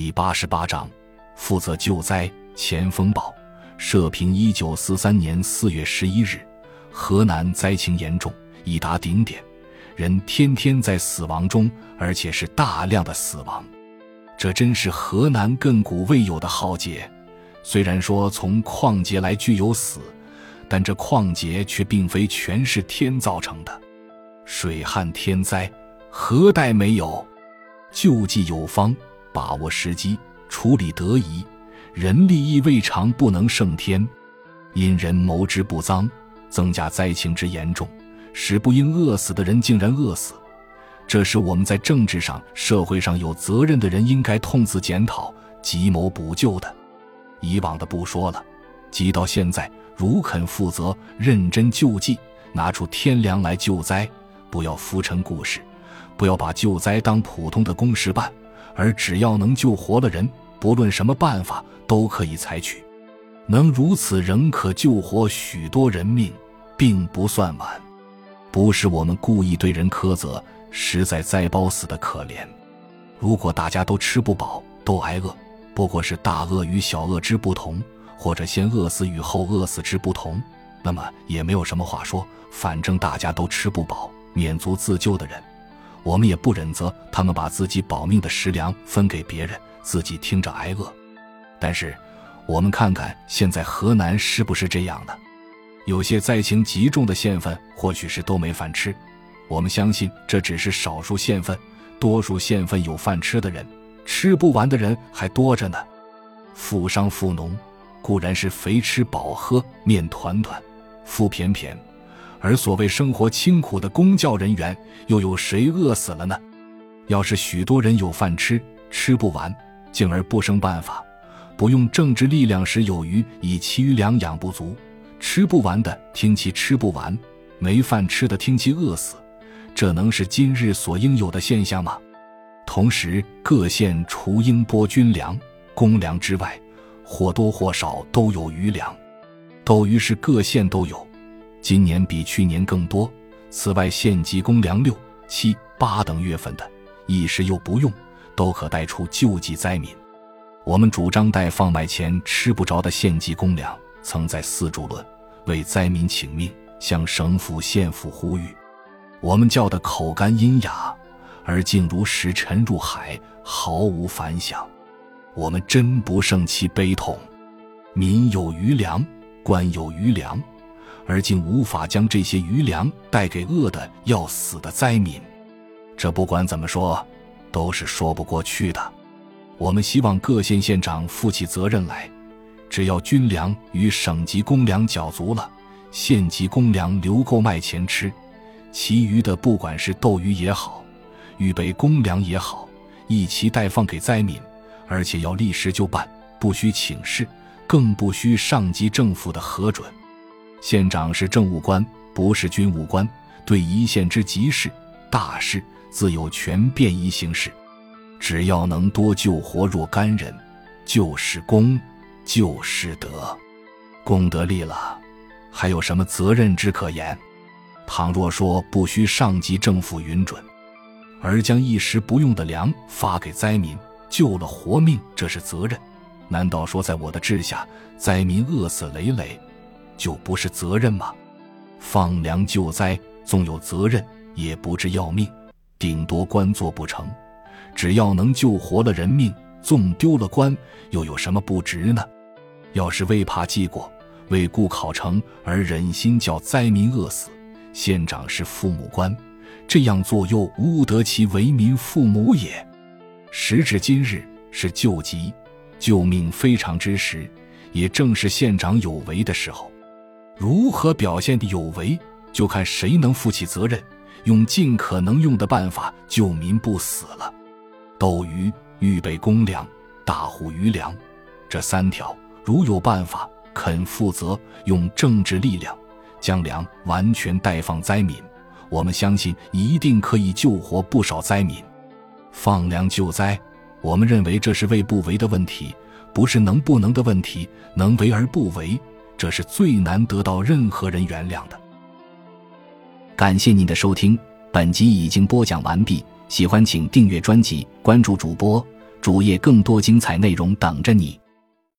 第八十八章，负责救灾。前锋报，社评：一九四三年四月十一日，河南灾情严重，已达顶点，人天天在死亡中，而且是大量的死亡。这真是河南亘古未有的浩劫。虽然说从矿劫来具有死，但这矿劫却并非全是天造成的。水旱天灾，何待没有？救济有方，把握时机，处理得宜。人力亦未尝不能胜天，因人谋之不臧，增加灾情之严重，使不应饿死的人竟然饿死。这是我们在政治上、社会上有责任的人应该痛自检讨、急谋补救的。以往的不说了，即到现在，如肯负责、认真救济，拿出天良来救灾，不要浮沉故事，不要把救灾当普通的公事办，而只要能救活了人。不论什么办法都可以采取，能如此仍可救活许多人命，并不算晚。不是我们故意对人苛责，实在灾包死的可怜。如果大家都吃不饱，都挨饿，不过是大饿与小饿之不同，或者先饿死与后饿死之不同，那么也没有什么话说。反正大家都吃不饱，免足自救的人，我们也不忍责他们把自己保命的食粮分给别人。自己听着挨饿，但是我们看看现在河南是不是这样的？有些灾情极重的县份，或许是都没饭吃。我们相信这只是少数县份，多数县份有饭吃的人，吃不完的人还多着呢。富商富农固然是肥吃饱喝、面团团、富便便，而所谓生活清苦的公教人员，又有谁饿死了呢？要是许多人有饭吃，吃不完。进而不生办法，不用政治力量时有余，以其余粮养不足，吃不完的听其吃不完，没饭吃的听其饿死，这能是今日所应有的现象吗？同时，各县除应拨军粮、公粮之外，或多或少都有余粮，斗鱼是各县都有，今年比去年更多。此外，县级公粮六、七、八等月份的，一时又不用。都可带出救济灾民。我们主张带放麦前吃不着的县级公粮，曾在四柱论为灾民请命，向省府县府呼吁。我们叫的口干音哑，而竟如石沉入海，毫无反响。我们真不胜其悲痛。民有余粮，官有余粮，而竟无法将这些余粮带给饿得要死的灾民。这不管怎么说。都是说不过去的。我们希望各县县长负起责任来，只要军粮与省级公粮缴足了，县级公粮留够卖钱吃，其余的不管是斗鱼也好，预备公粮也好，一齐代放给灾民，而且要立时就办，不需请示，更不需上级政府的核准。县长是政务官，不是军务官，对一县之急事大事。自有权便宜行事，只要能多救活若干人，就是功，就是德。功德立了，还有什么责任之可言？倘若说不需上级政府允准，而将一时不用的粮发给灾民，救了活命，这是责任。难道说在我的治下，灾民饿死累累，就不是责任吗？放粮救灾，纵有责任，也不至要命。顶多官做不成，只要能救活了人命，纵丢了官，又有什么不值呢？要是为怕记过，为顾考成而忍心叫灾民饿死，县长是父母官，这样做又无得其为民父母也。时至今日，是救急、救命非常之时，也正是县长有为的时候。如何表现的有为，就看谁能负起责任。用尽可能用的办法救民不死了，斗鱼预备公粮，大户余粮，这三条如有办法，肯负责用政治力量将粮完全代放灾民，我们相信一定可以救活不少灾民。放粮救灾，我们认为这是为不为的问题，不是能不能的问题。能为而不为，这是最难得到任何人原谅的。感谢您的收听，本集已经播讲完毕。喜欢请订阅专辑，关注主播主页更多精彩内容等着你。